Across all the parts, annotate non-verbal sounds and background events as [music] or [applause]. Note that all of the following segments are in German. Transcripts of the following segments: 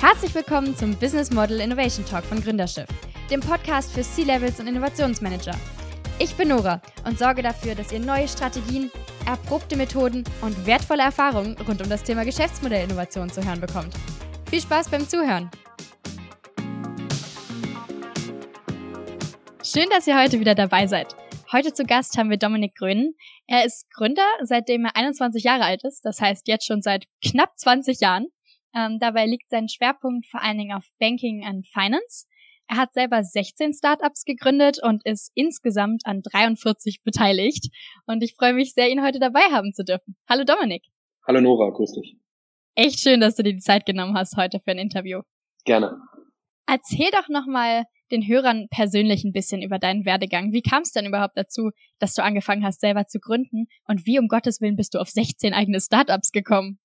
Herzlich willkommen zum Business Model Innovation Talk von Gründerschiff, dem Podcast für C-Levels und Innovationsmanager. Ich bin Nora und sorge dafür, dass ihr neue Strategien, erprobte Methoden und wertvolle Erfahrungen rund um das Thema Geschäftsmodellinnovation zu hören bekommt. Viel Spaß beim Zuhören! Schön, dass ihr heute wieder dabei seid. Heute zu Gast haben wir Dominik Grönen. Er ist Gründer, seitdem er 21 Jahre alt ist, das heißt jetzt schon seit knapp 20 Jahren. Ähm, dabei liegt sein Schwerpunkt vor allen Dingen auf Banking and Finance. Er hat selber 16 Startups gegründet und ist insgesamt an 43 beteiligt. Und ich freue mich sehr, ihn heute dabei haben zu dürfen. Hallo Dominik. Hallo Nora, grüß dich. Echt schön, dass du dir die Zeit genommen hast heute für ein Interview. Gerne. Erzähl doch nochmal den Hörern persönlich ein bisschen über deinen Werdegang. Wie kam es denn überhaupt dazu, dass du angefangen hast, selber zu gründen? Und wie um Gottes Willen bist du auf 16 eigene Startups gekommen?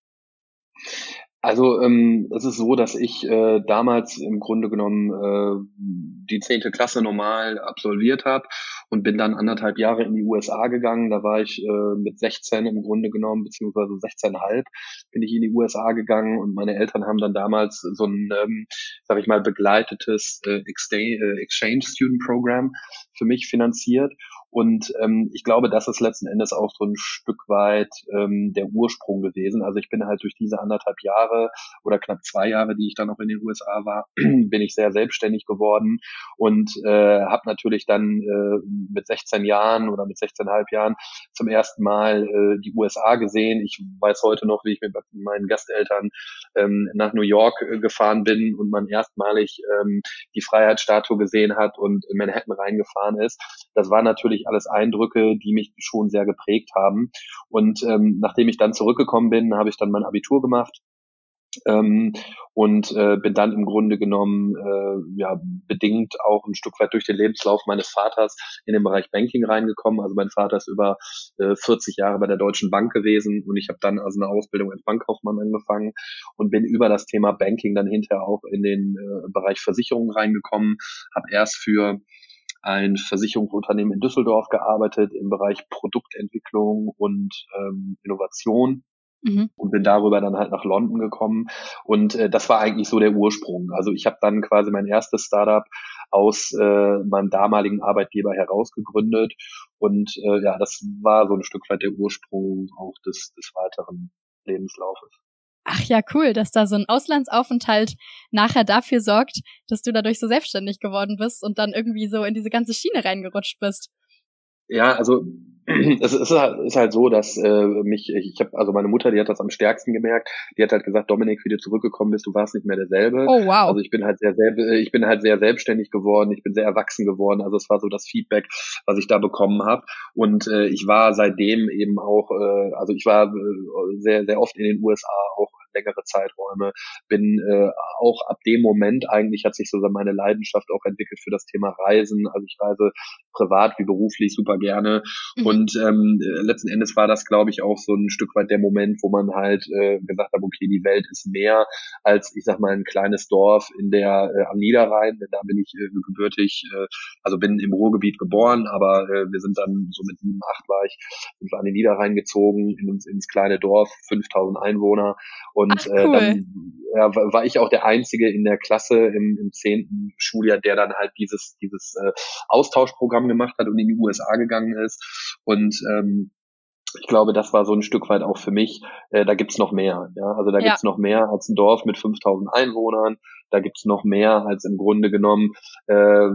Also ähm, es ist so, dass ich äh, damals im Grunde genommen äh, die zehnte Klasse normal absolviert habe und bin dann anderthalb Jahre in die USA gegangen. Da war ich äh, mit 16 im Grunde genommen, beziehungsweise 16,5 bin ich in die USA gegangen und meine Eltern haben dann damals so ein, ähm, sag ich mal, begleitetes äh, Exchange Student Program für mich finanziert. Und ähm, ich glaube, das ist letzten Endes auch so ein Stück weit ähm, der Ursprung gewesen. Also ich bin halt durch diese anderthalb Jahre oder knapp zwei Jahre, die ich dann auch in den USA war, [clears throat] bin ich sehr selbstständig geworden und äh, habe natürlich dann äh, mit 16 Jahren oder mit 16,5 Jahren zum ersten Mal äh, die USA gesehen. Ich weiß heute noch, wie ich mit meinen Gasteltern ähm, nach New York äh, gefahren bin und man erstmalig ähm, die Freiheitsstatue gesehen hat und in Manhattan reingefahren ist. Das war natürlich alles Eindrücke, die mich schon sehr geprägt haben. Und ähm, nachdem ich dann zurückgekommen bin, habe ich dann mein Abitur gemacht ähm, und äh, bin dann im Grunde genommen äh, ja bedingt auch ein Stück weit durch den Lebenslauf meines Vaters in den Bereich Banking reingekommen. Also mein Vater ist über äh, 40 Jahre bei der Deutschen Bank gewesen und ich habe dann also eine Ausbildung als Bankkaufmann angefangen und bin über das Thema Banking dann hinterher auch in den äh, Bereich Versicherungen reingekommen, habe erst für ein Versicherungsunternehmen in Düsseldorf gearbeitet im Bereich Produktentwicklung und ähm, Innovation mhm. und bin darüber dann halt nach London gekommen und äh, das war eigentlich so der Ursprung. Also ich habe dann quasi mein erstes Startup aus äh, meinem damaligen Arbeitgeber heraus gegründet und äh, ja, das war so ein Stück weit der Ursprung auch des, des weiteren Lebenslaufes. Ach ja, cool, dass da so ein Auslandsaufenthalt nachher dafür sorgt, dass du dadurch so selbstständig geworden bist und dann irgendwie so in diese ganze Schiene reingerutscht bist. Ja, also [clears throat] es ist halt, ist halt so, dass äh, mich, ich habe, also meine Mutter, die hat das am stärksten gemerkt. Die hat halt gesagt, Dominik, wie du zurückgekommen bist, du warst nicht mehr derselbe. Oh wow. Also ich bin halt sehr, sehr, ich bin halt sehr selbstständig geworden. Ich bin sehr erwachsen geworden. Also es war so das Feedback, was ich da bekommen habe. Und äh, ich war seitdem eben auch, äh, also ich war äh, sehr, sehr oft in den USA auch längere Zeiträume. Bin äh, auch ab dem Moment eigentlich hat sich so meine Leidenschaft auch entwickelt für das Thema Reisen. Also ich reise privat wie beruflich super gerne. Mhm. Und ähm, letzten Endes war das, glaube ich, auch so ein Stück weit der Moment, wo man halt äh, gesagt hat, okay, die Welt ist mehr als, ich sag mal, ein kleines Dorf in der äh, am Niederrhein. Da bin ich äh, gebürtig, äh, also bin im Ruhrgebiet geboren, aber äh, wir sind dann so mit sieben, acht war ich, sind wir an den Niederrhein gezogen, in, ins kleine Dorf, 5000 Einwohner. Und und Ach, cool. äh, dann ja, war ich auch der Einzige in der Klasse im, im zehnten Schuljahr, der dann halt dieses, dieses äh, Austauschprogramm gemacht hat und in die USA gegangen ist. Und ähm, ich glaube, das war so ein Stück weit auch für mich, äh, da gibt's noch mehr. Ja? Also da ja. gibt's noch mehr als ein Dorf mit 5000 Einwohnern. Da gibt's noch mehr als im Grunde genommen äh,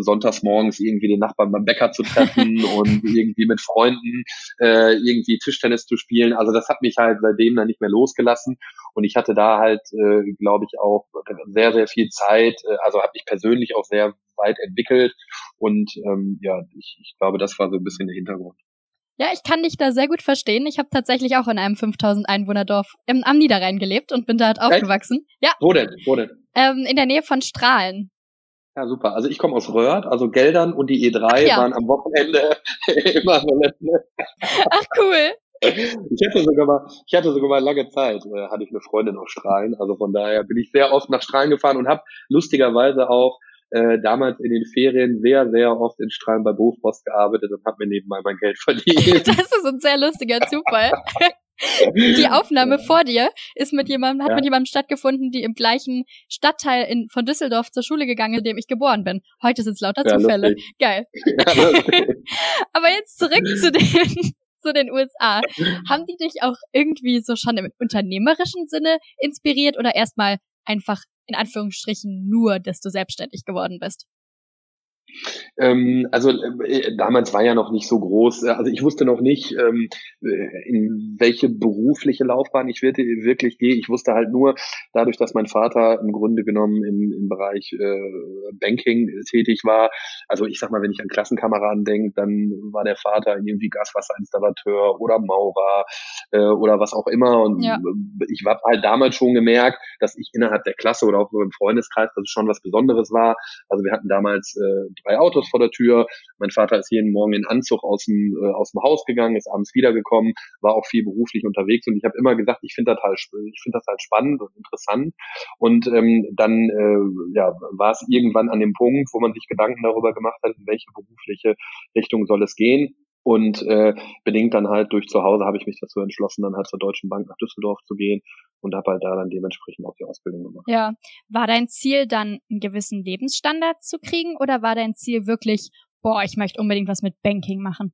sonntags morgens irgendwie den Nachbarn beim Bäcker zu treffen [laughs] und irgendwie mit Freunden äh, irgendwie Tischtennis zu spielen. Also das hat mich halt seitdem dann nicht mehr losgelassen. Und ich hatte da halt, äh, glaube ich, auch sehr, sehr viel Zeit. Äh, also habe mich persönlich auch sehr weit entwickelt. Und ähm, ja, ich, ich glaube, das war so ein bisschen der Hintergrund. Ja, ich kann dich da sehr gut verstehen. Ich habe tatsächlich auch in einem 5000 Einwohnerdorf im, am Niederrhein gelebt und bin da halt aufgewachsen. Ja. Wo denn? Wo denn? Ähm, in der Nähe von Strahlen. Ja, super. Also ich komme aus Röhrt, also Geldern und die E3 ja. waren am Wochenende [laughs] immer so Ach cool. Ich hatte sogar mal, ich hatte sogar mal lange Zeit, äh, hatte ich eine Freundin aus Strahlen. Also von daher bin ich sehr oft nach Strahlen gefahren und habe lustigerweise auch äh, damals in den Ferien sehr, sehr oft in Strahlen bei Bofrost gearbeitet und habe mir nebenbei mein Geld verdient. [laughs] Das ist ein sehr lustiger Zufall. [laughs] die Aufnahme vor dir ist mit jemandem, hat ja. mit jemandem stattgefunden, die im gleichen Stadtteil in, von Düsseldorf zur Schule gegangen ist, in dem ich geboren bin. Heute sind es lauter ja, Zufälle. Lustig. Geil. Ja, [laughs] Aber jetzt zurück zu den, zu den USA. Haben die dich auch irgendwie so schon im unternehmerischen Sinne inspiriert oder erstmal einfach in Anführungsstrichen nur, dass du selbstständig geworden bist? Ähm, also äh, damals war ja noch nicht so groß. Äh, also ich wusste noch nicht, ähm, äh, in welche berufliche Laufbahn ich wirklich, gehe. Ich wusste halt nur, dadurch, dass mein Vater im Grunde genommen im, im Bereich äh, Banking tätig war. Also ich sag mal, wenn ich an Klassenkameraden denke, dann war der Vater irgendwie Gaswasserinstallateur oder Maurer äh, oder was auch immer. Und ja. ich habe halt damals schon gemerkt, dass ich innerhalb der Klasse oder auch im Freundeskreis, dass es schon was Besonderes war. Also wir hatten damals äh, drei Autos vor der Tür. Mein Vater ist jeden Morgen in Anzug aus dem, äh, aus dem Haus gegangen, ist abends wiedergekommen, war auch viel beruflich unterwegs und ich habe immer gesagt, ich finde das halt, ich finde das halt spannend und interessant. Und ähm, dann äh, ja, war es irgendwann an dem Punkt, wo man sich Gedanken darüber gemacht hat, in welche berufliche Richtung soll es gehen. Und äh, bedingt dann halt durch zu Hause habe ich mich dazu entschlossen, dann halt zur Deutschen Bank nach Düsseldorf zu gehen und habe halt da dann dementsprechend auch die Ausbildung gemacht. Ja, war dein Ziel dann einen gewissen Lebensstandard zu kriegen oder war dein Ziel wirklich, boah, ich möchte unbedingt was mit Banking machen?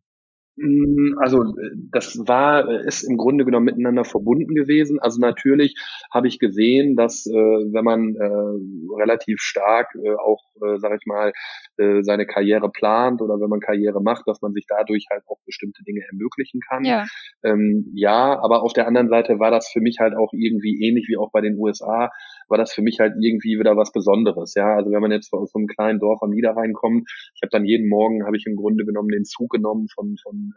Mm, also das war, ist im Grunde genommen miteinander verbunden gewesen. Also natürlich habe ich gesehen, dass äh, wenn man äh, relativ stark äh, auch, äh, sage ich mal, äh, seine Karriere plant oder wenn man Karriere macht, dass man sich dadurch halt auch bestimmte Dinge ermöglichen kann. Ja. Ähm, ja, aber auf der anderen Seite war das für mich halt auch irgendwie ähnlich wie auch bei den USA, war das für mich halt irgendwie wieder was Besonderes. Ja, also wenn man jetzt aus so einem kleinen Dorf am Niederrhein kommt, ich habe dann jeden Morgen habe ich im Grunde genommen den Zug genommen von von äh,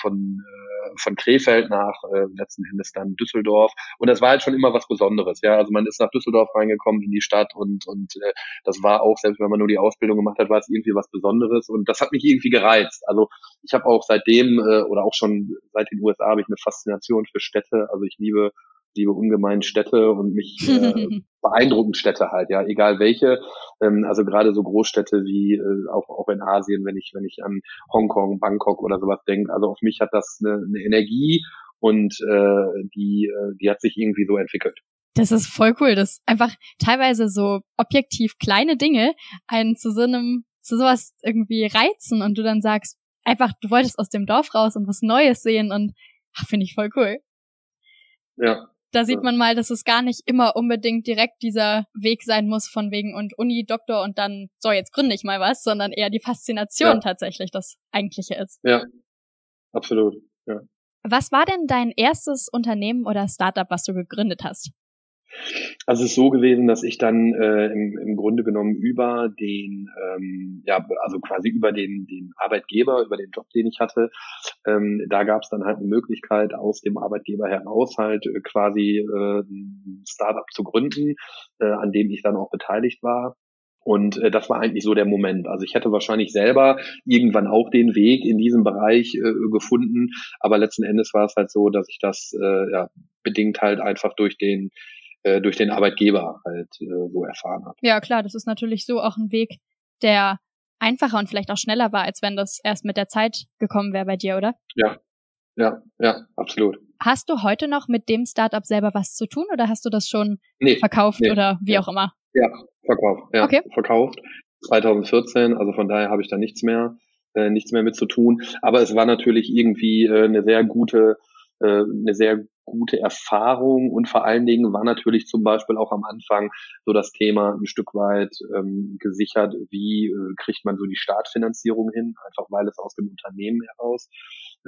von äh, von Krefeld nach äh, letzten Endes dann Düsseldorf und das war halt schon immer was Besonderes. Ja, also man ist nach Düsseldorf reingekommen in die Stadt und und äh, das war auch selbst wenn man nur die Ausbildung gemacht hat, war es irgendwie was Besonderes und das hat mich irgendwie gereizt. Also ich habe auch seitdem äh, oder auch schon seit den USA habe ich eine Faszination für Städte. Also ich liebe liebe ungemein Städte und mich äh, [laughs] beeindrucken Städte halt, ja, egal welche. Ähm, also gerade so Großstädte wie äh, auch auch in Asien, wenn ich wenn ich an Hongkong, Bangkok oder sowas denke. Also auf mich hat das eine, eine Energie und äh, die äh, die hat sich irgendwie so entwickelt. Das ist voll cool, dass einfach teilweise so objektiv kleine Dinge einen zu so einem zu sowas irgendwie reizen und du dann sagst, einfach du wolltest aus dem Dorf raus und was Neues sehen und finde ich voll cool. Ja, da sieht man mal, dass es gar nicht immer unbedingt direkt dieser Weg sein muss von wegen und Uni, Doktor und dann, so, jetzt gründe ich mal was, sondern eher die Faszination ja. tatsächlich das Eigentliche ist. Ja, absolut, ja. Was war denn dein erstes Unternehmen oder Startup, was du gegründet hast? Also es ist so gewesen, dass ich dann äh, im, im Grunde genommen über den, ähm, ja, also quasi über den, den Arbeitgeber, über den Job, den ich hatte, ähm, da gab es dann halt eine Möglichkeit, aus dem Arbeitgeber heraus halt äh, quasi äh, ein Startup zu gründen, äh, an dem ich dann auch beteiligt war. Und äh, das war eigentlich so der Moment. Also ich hätte wahrscheinlich selber irgendwann auch den Weg in diesem Bereich äh, gefunden, aber letzten Endes war es halt so, dass ich das äh, ja, bedingt halt einfach durch den äh, durch den Arbeitgeber halt äh, so erfahren hat. Ja, klar, das ist natürlich so auch ein Weg, der einfacher und vielleicht auch schneller war, als wenn das erst mit der Zeit gekommen wäre bei dir, oder? Ja, ja, ja, absolut. Hast du heute noch mit dem Startup selber was zu tun oder hast du das schon nee, verkauft nee, oder wie ja. auch immer? Ja, verkauft. Ja, okay. verkauft. 2014, also von daher habe ich da nichts mehr, äh, nichts mehr mit zu tun. Aber es war natürlich irgendwie äh, eine sehr gute, äh, eine sehr gute Erfahrung und vor allen Dingen war natürlich zum Beispiel auch am Anfang so das Thema ein Stück weit ähm, gesichert, wie äh, kriegt man so die Startfinanzierung hin, einfach weil es aus dem Unternehmen heraus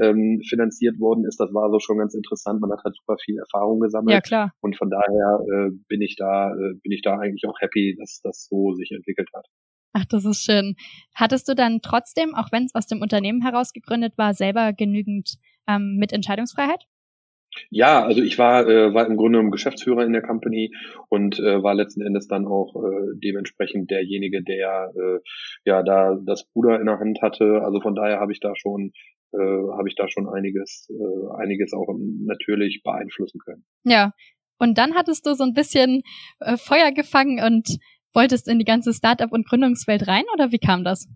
ähm, finanziert worden ist. Das war so schon ganz interessant. Man hat halt super viel Erfahrung gesammelt. Ja, klar. Und von daher äh, bin ich da, äh, bin ich da eigentlich auch happy, dass das so sich entwickelt hat. Ach, das ist schön. Hattest du dann trotzdem, auch wenn es aus dem Unternehmen heraus gegründet war, selber genügend ähm, mit Entscheidungsfreiheit? Ja, also ich war, äh, war im Grunde genommen Geschäftsführer in der Company und äh, war letzten Endes dann auch äh, dementsprechend derjenige, der äh, ja da das Bruder in der Hand hatte. Also von daher habe ich da schon äh, habe ich da schon einiges äh, einiges auch natürlich beeinflussen können. Ja, und dann hattest du so ein bisschen äh, Feuer gefangen und wolltest in die ganze Startup und Gründungswelt rein oder wie kam das?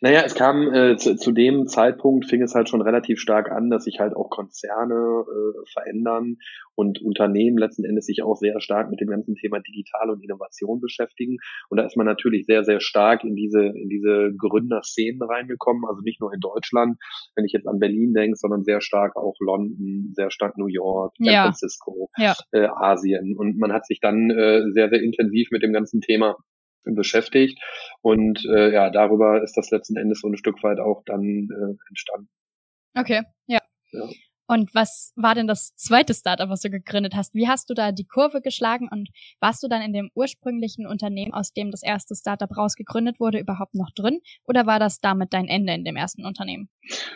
Naja, es kam äh, zu, zu, dem Zeitpunkt fing es halt schon relativ stark an, dass sich halt auch Konzerne äh, verändern und Unternehmen letzten Endes sich auch sehr stark mit dem ganzen Thema Digital und Innovation beschäftigen. Und da ist man natürlich sehr, sehr stark in diese, in diese Gründerszenen reingekommen. Also nicht nur in Deutschland, wenn ich jetzt an Berlin denke, sondern sehr stark auch London, sehr stark New York, San ja. Francisco, ja. Äh, Asien. Und man hat sich dann äh, sehr, sehr intensiv mit dem ganzen Thema beschäftigt. Und äh, ja, darüber ist das letzten Endes so ein Stück weit auch dann äh, entstanden. Okay, ja. ja. Und was war denn das zweite Startup, was du gegründet hast? Wie hast du da die Kurve geschlagen und warst du dann in dem ursprünglichen Unternehmen, aus dem das erste Startup rausgegründet wurde, überhaupt noch drin? Oder war das damit dein Ende in dem ersten Unternehmen?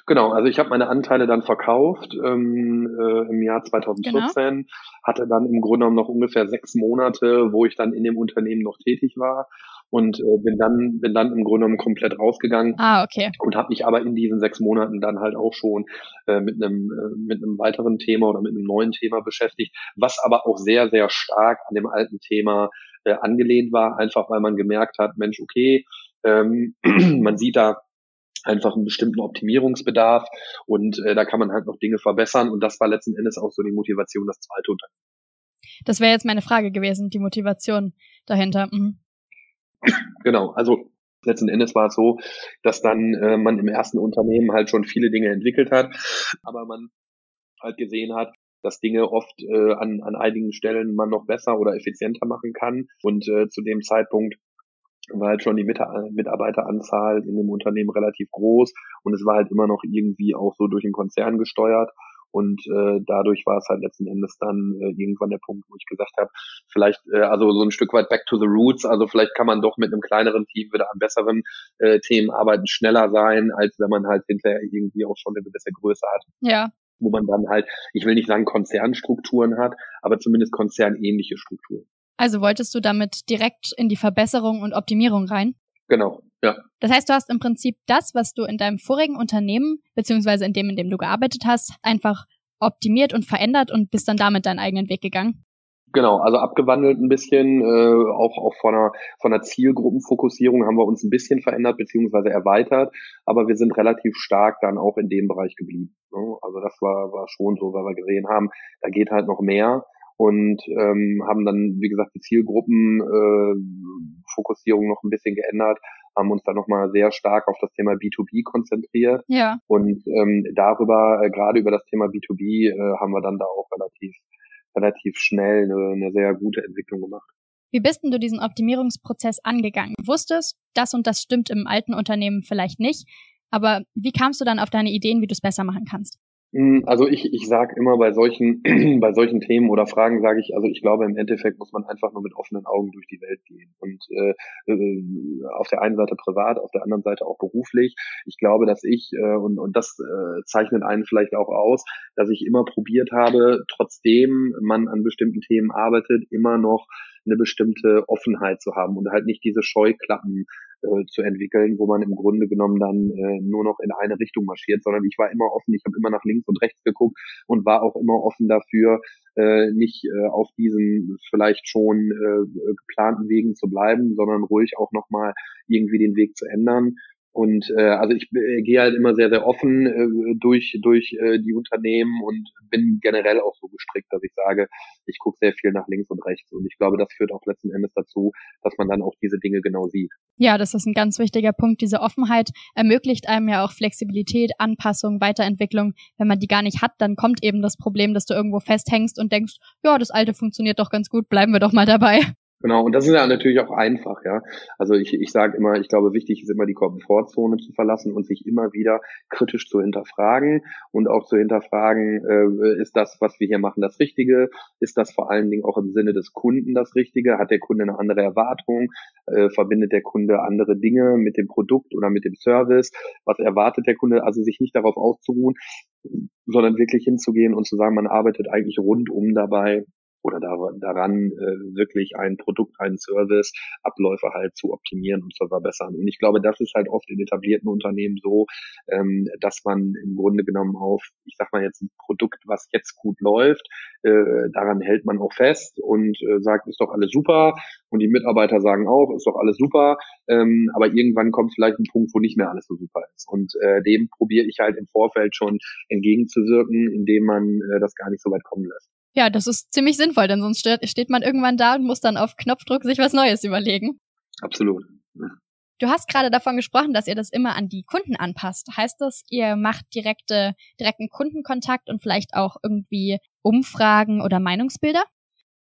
Genau, also ich habe meine Anteile dann verkauft ähm, äh, im Jahr 2014, genau. hatte dann im Grunde genommen noch ungefähr sechs Monate, wo ich dann in dem Unternehmen noch tätig war und äh, bin dann bin dann im Grunde genommen komplett rausgegangen. Ah, okay. Und habe mich aber in diesen sechs Monaten dann halt auch schon äh, mit einem äh, mit einem weiteren Thema oder mit einem neuen Thema beschäftigt, was aber auch sehr sehr stark an dem alten Thema äh, angelehnt war, einfach weil man gemerkt hat, Mensch, okay, ähm, [clears throat] man sieht da einfach einen bestimmten Optimierungsbedarf und äh, da kann man halt noch Dinge verbessern und das war letzten Endes auch so die Motivation, das zweite Unternehmen. Das wäre jetzt meine Frage gewesen, die Motivation dahinter. Mhm. Genau, also letzten Endes war es so, dass dann äh, man im ersten Unternehmen halt schon viele Dinge entwickelt hat, aber man halt gesehen hat, dass Dinge oft äh, an, an einigen Stellen man noch besser oder effizienter machen kann. Und äh, zu dem Zeitpunkt war halt schon die Mitarbeiteranzahl in dem Unternehmen relativ groß und es war halt immer noch irgendwie auch so durch den Konzern gesteuert. Und äh, dadurch war es halt letzten Endes dann äh, irgendwann der Punkt, wo ich gesagt habe, vielleicht, äh, also so ein Stück weit back to the roots, also vielleicht kann man doch mit einem kleineren Team wieder an besseren äh, Themen arbeiten, schneller sein, als wenn man halt hinterher irgendwie auch schon eine gewisse Größe hat. Ja. Wo man dann halt, ich will nicht sagen Konzernstrukturen hat, aber zumindest konzernähnliche Strukturen. Also wolltest du damit direkt in die Verbesserung und Optimierung rein? Genau, ja. Das heißt, du hast im Prinzip das, was du in deinem vorigen Unternehmen, beziehungsweise in dem, in dem du gearbeitet hast, einfach optimiert und verändert und bist dann damit deinen eigenen Weg gegangen. Genau, also abgewandelt ein bisschen, äh, auch, auch von einer, von einer Zielgruppenfokussierung haben wir uns ein bisschen verändert beziehungsweise erweitert, aber wir sind relativ stark dann auch in dem Bereich geblieben. Ne? Also das war, war schon so, weil wir gesehen haben, da geht halt noch mehr und ähm, haben dann, wie gesagt, die Zielgruppenfokussierung äh, noch ein bisschen geändert, haben uns dann nochmal sehr stark auf das Thema B2B konzentriert. Ja. Und ähm, darüber, äh, gerade über das Thema B2B, äh, haben wir dann da auch relativ, relativ schnell eine, eine sehr gute Entwicklung gemacht. Wie bist denn du diesen Optimierungsprozess angegangen? Wusstest, das und das stimmt im alten Unternehmen vielleicht nicht, aber wie kamst du dann auf deine Ideen, wie du es besser machen kannst? Hm, also ich, ich sage immer bei solchen, [clears throat] bei solchen Themen oder Fragen sage ich, also ich glaube im Endeffekt muss man einfach nur mit offenen Augen durch die Welt gehen. Und äh, äh, auf der einen Seite privat, auf der anderen Seite auch beruflich. Ich glaube, dass ich, äh, und, und das äh, zeichnet einen vielleicht auch aus, dass ich immer probiert habe, trotzdem man an bestimmten Themen arbeitet, immer noch eine bestimmte Offenheit zu haben und halt nicht diese Scheuklappen äh, zu entwickeln, wo man im Grunde genommen dann äh, nur noch in eine Richtung marschiert, sondern ich war immer offen, ich habe immer nach links und rechts geguckt und war auch immer offen dafür, äh, nicht äh, auf diesen vielleicht schon äh, geplanten Wegen zu bleiben, sondern ruhig auch nochmal irgendwie den Weg zu ändern und äh, also ich äh, gehe halt immer sehr, sehr offen äh, durch, durch äh, die Unternehmen und bin generell auch so gestrickt, dass ich sage, ich gucke sehr viel nach links und rechts. Und ich glaube, das führt auch letzten Endes dazu, dass man dann auch diese Dinge genau sieht. Ja, das ist ein ganz wichtiger Punkt. Diese Offenheit ermöglicht einem ja auch Flexibilität, Anpassung, Weiterentwicklung. Wenn man die gar nicht hat, dann kommt eben das Problem, dass du irgendwo festhängst und denkst, ja, das alte funktioniert doch ganz gut, bleiben wir doch mal dabei. Genau, und das ist ja natürlich auch einfach, ja. Also ich, ich sage immer, ich glaube, wichtig ist immer die Komfortzone zu verlassen und sich immer wieder kritisch zu hinterfragen und auch zu hinterfragen, äh, ist das, was wir hier machen, das Richtige? Ist das vor allen Dingen auch im Sinne des Kunden das Richtige? Hat der Kunde eine andere Erwartung? Äh, verbindet der Kunde andere Dinge mit dem Produkt oder mit dem Service? Was erwartet der Kunde? Also sich nicht darauf auszuruhen, sondern wirklich hinzugehen und zu sagen, man arbeitet eigentlich rundum dabei oder da, daran, äh, wirklich ein Produkt, einen Service, Abläufe halt zu optimieren und zu verbessern. Und ich glaube, das ist halt oft in etablierten Unternehmen so, ähm, dass man im Grunde genommen auf, ich sag mal jetzt ein Produkt, was jetzt gut läuft, äh, daran hält man auch fest und äh, sagt, ist doch alles super. Und die Mitarbeiter sagen auch, ist doch alles super. Ähm, aber irgendwann kommt vielleicht ein Punkt, wo nicht mehr alles so super ist. Und äh, dem probiere ich halt im Vorfeld schon entgegenzuwirken, indem man äh, das gar nicht so weit kommen lässt. Ja, das ist ziemlich sinnvoll, denn sonst steht man irgendwann da und muss dann auf Knopfdruck sich was Neues überlegen. Absolut. Ja. Du hast gerade davon gesprochen, dass ihr das immer an die Kunden anpasst. Heißt das, ihr macht direkte, direkten Kundenkontakt und vielleicht auch irgendwie Umfragen oder Meinungsbilder?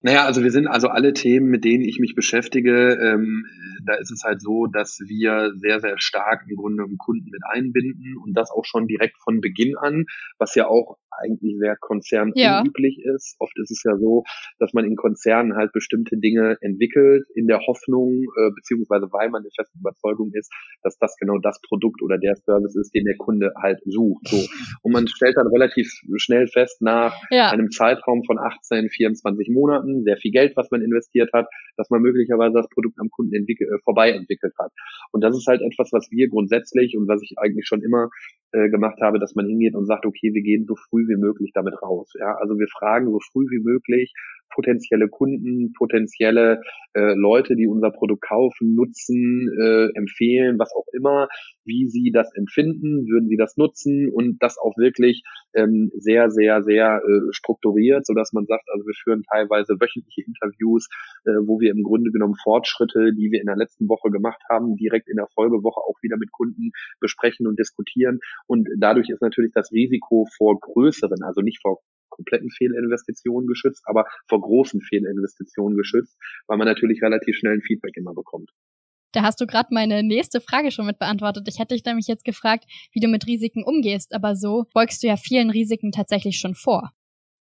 Naja, also wir sind also alle Themen, mit denen ich mich beschäftige, ähm, da ist es halt so, dass wir sehr, sehr stark im Grunde Kunden mit einbinden und das auch schon direkt von Beginn an, was ja auch eigentlich sehr konzernunüblich ja. ist. Oft ist es ja so, dass man in Konzernen halt bestimmte Dinge entwickelt, in der Hoffnung, äh, beziehungsweise weil man der festen Überzeugung ist, dass das genau das Produkt oder der Service ist, den der Kunde halt sucht. So. [laughs] Und man stellt dann relativ schnell fest, nach ja. einem Zeitraum von 18, 24 Monaten, sehr viel Geld, was man investiert hat, dass man möglicherweise das Produkt am Kunden entwickelt, äh, vorbei entwickelt hat. Und das ist halt etwas, was wir grundsätzlich und was ich eigentlich schon immer äh, gemacht habe, dass man hingeht und sagt, okay, wir gehen so früh wie möglich damit raus. Ja, also wir fragen so früh wie möglich potenzielle Kunden, potenzielle äh, Leute, die unser Produkt kaufen, nutzen, äh, empfehlen, was auch immer, wie sie das empfinden, würden sie das nutzen und das auch wirklich ähm, sehr, sehr, sehr äh, strukturiert, so dass man sagt, also wir führen teilweise wöchentliche Interviews, äh, wo wir im Grunde genommen Fortschritte, die wir in der letzten Woche gemacht haben, direkt in der Folgewoche auch wieder mit Kunden besprechen und diskutieren. Und dadurch ist natürlich das Risiko vor größeren, also nicht vor kompletten Fehlinvestitionen geschützt, aber vor großen Fehlinvestitionen geschützt, weil man natürlich relativ schnell ein Feedback immer bekommt. Da hast du gerade meine nächste Frage schon mit beantwortet. Ich hätte dich nämlich jetzt gefragt, wie du mit Risiken umgehst, aber so beugst du ja vielen Risiken tatsächlich schon vor.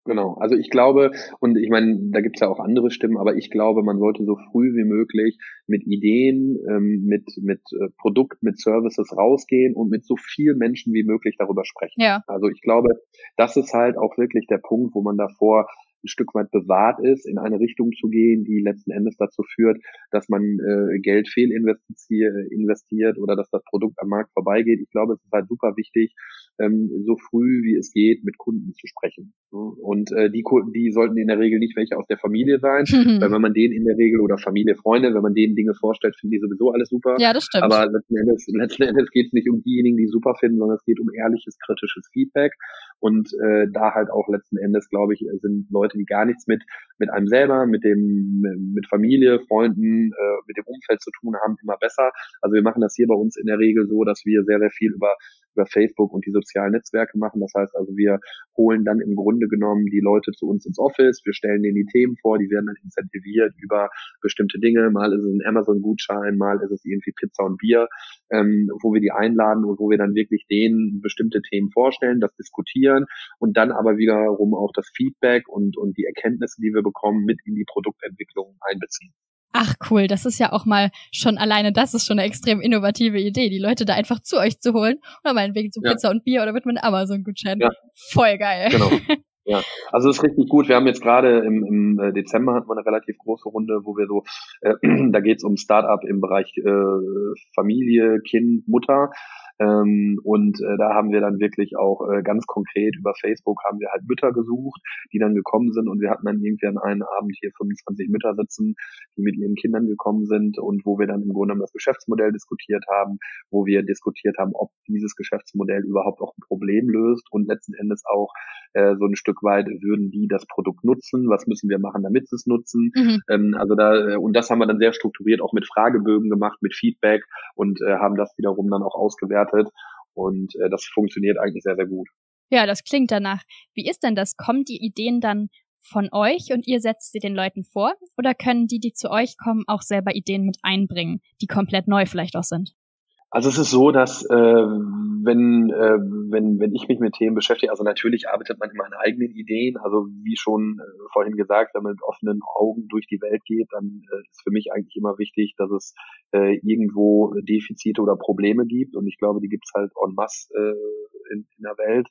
Genau, also ich glaube, und ich meine, da gibt's ja auch andere Stimmen, aber ich glaube, man sollte so früh wie möglich mit Ideen, ähm, mit, mit äh, Produkt, mit Services rausgehen und mit so vielen Menschen wie möglich darüber sprechen. Ja. Also ich glaube, das ist halt auch wirklich der Punkt, wo man davor ein Stück weit bewahrt ist, in eine Richtung zu gehen, die letzten Endes dazu führt, dass man äh, Geld fehlinvestiert oder dass das Produkt am Markt vorbeigeht. Ich glaube, es ist halt super wichtig, ähm, so früh wie es geht mit Kunden zu sprechen. Und äh, die Kunden, die sollten in der Regel nicht welche aus der Familie sein, [laughs] weil wenn man denen in der Regel oder Familie, Freunde, wenn man denen Dinge vorstellt, finden die sowieso alles super. Ja, das stimmt. Aber letzten Endes, [laughs] letzten Endes geht es nicht um diejenigen, die super finden, sondern es geht um ehrliches, kritisches Feedback. Und äh, da halt auch letzten Endes, glaube ich, sind Leute, die gar nichts mit mit einem selber, mit dem mit Familie, Freunden, äh, mit dem Umfeld zu tun haben, immer besser. Also wir machen das hier bei uns in der Regel so, dass wir sehr sehr viel über über Facebook und die sozialen Netzwerke machen. Das heißt also, wir holen dann im Grunde genommen die Leute zu uns ins Office, wir stellen denen die Themen vor, die werden dann incentiviert über bestimmte Dinge. Mal ist es ein Amazon-Gutschein, mal ist es irgendwie Pizza und Bier, ähm, wo wir die einladen und wo wir dann wirklich denen bestimmte Themen vorstellen, das diskutieren und dann aber wiederum auch das Feedback und, und die Erkenntnisse, die wir bekommen, mit in die Produktentwicklung einbeziehen. Ach cool, das ist ja auch mal schon alleine, das ist schon eine extrem innovative Idee, die Leute da einfach zu euch zu holen oder meinetwegen zu Pizza ja. und Bier oder mit einem Amazon-Gutschein. Ja. Voll geil. Genau. [laughs] Ja, also das ist richtig gut. Wir haben jetzt gerade im, im äh, Dezember hatten wir eine relativ große Runde, wo wir so, äh, [clears throat] da geht's um Startup im Bereich äh, Familie, Kind, Mutter. Ähm, und äh, da haben wir dann wirklich auch äh, ganz konkret über Facebook haben wir halt Mütter gesucht, die dann gekommen sind und wir hatten dann irgendwie an einem Abend hier 25 Mütter sitzen, die mit ihren Kindern gekommen sind und wo wir dann im Grunde das Geschäftsmodell diskutiert haben, wo wir diskutiert haben, ob dieses Geschäftsmodell überhaupt auch ein Problem löst und letzten Endes auch äh, so ein Stück weit würden die das Produkt nutzen, was müssen wir machen, damit sie es nutzen. Mhm. Ähm, also da, äh, und das haben wir dann sehr strukturiert auch mit Fragebögen gemacht, mit Feedback und äh, haben das wiederum dann auch ausgewertet. Und äh, das funktioniert eigentlich sehr, sehr gut. Ja, das klingt danach. Wie ist denn das? Kommen die Ideen dann von euch und ihr setzt sie den Leuten vor? Oder können die, die zu euch kommen, auch selber Ideen mit einbringen, die komplett neu vielleicht auch sind? Also es ist so, dass äh, wenn, äh, wenn, wenn ich mich mit Themen beschäftige, also natürlich arbeitet man immer an eigenen Ideen, also wie schon äh, vorhin gesagt, wenn man mit offenen Augen durch die Welt geht, dann äh, ist für mich eigentlich immer wichtig, dass es äh, irgendwo Defizite oder Probleme gibt. Und ich glaube, die gibt's halt en masse äh, in, in der Welt.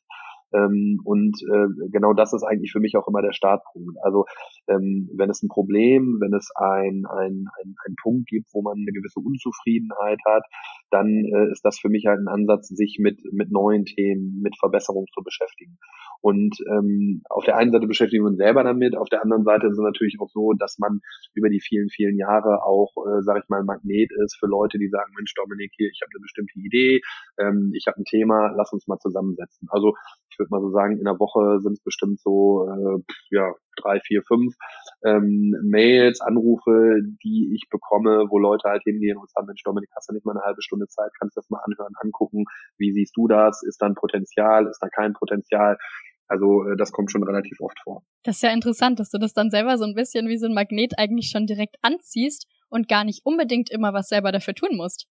Ähm, und äh, genau das ist eigentlich für mich auch immer der Startpunkt. Also ähm, wenn es ein Problem, wenn es ein, ein, ein, ein Punkt gibt, wo man eine gewisse Unzufriedenheit hat, dann äh, ist das für mich halt ein Ansatz, sich mit, mit neuen Themen, mit Verbesserungen zu beschäftigen. Und ähm, auf der einen Seite beschäftigen wir uns selber damit, auf der anderen Seite ist es natürlich auch so, dass man über die vielen, vielen Jahre auch, äh, sage ich mal, Magnet ist für Leute, die sagen, Mensch, Dominik, hier, ich habe eine bestimmte Idee, ähm, ich habe ein Thema, lass uns mal zusammensetzen. Also ich würde mal so sagen, in der Woche sind es bestimmt so äh, ja drei, vier, fünf ähm, Mails, Anrufe, die ich bekomme, wo Leute halt hingehen und sagen, Mensch, Dominik, hast du nicht mal eine halbe Stunde Zeit, kannst du das mal anhören, angucken, wie siehst du das? Ist da ein Potenzial, ist da kein Potenzial? Also äh, das kommt schon relativ oft vor. Das ist ja interessant, dass du das dann selber so ein bisschen wie so ein Magnet eigentlich schon direkt anziehst und gar nicht unbedingt immer was selber dafür tun musst.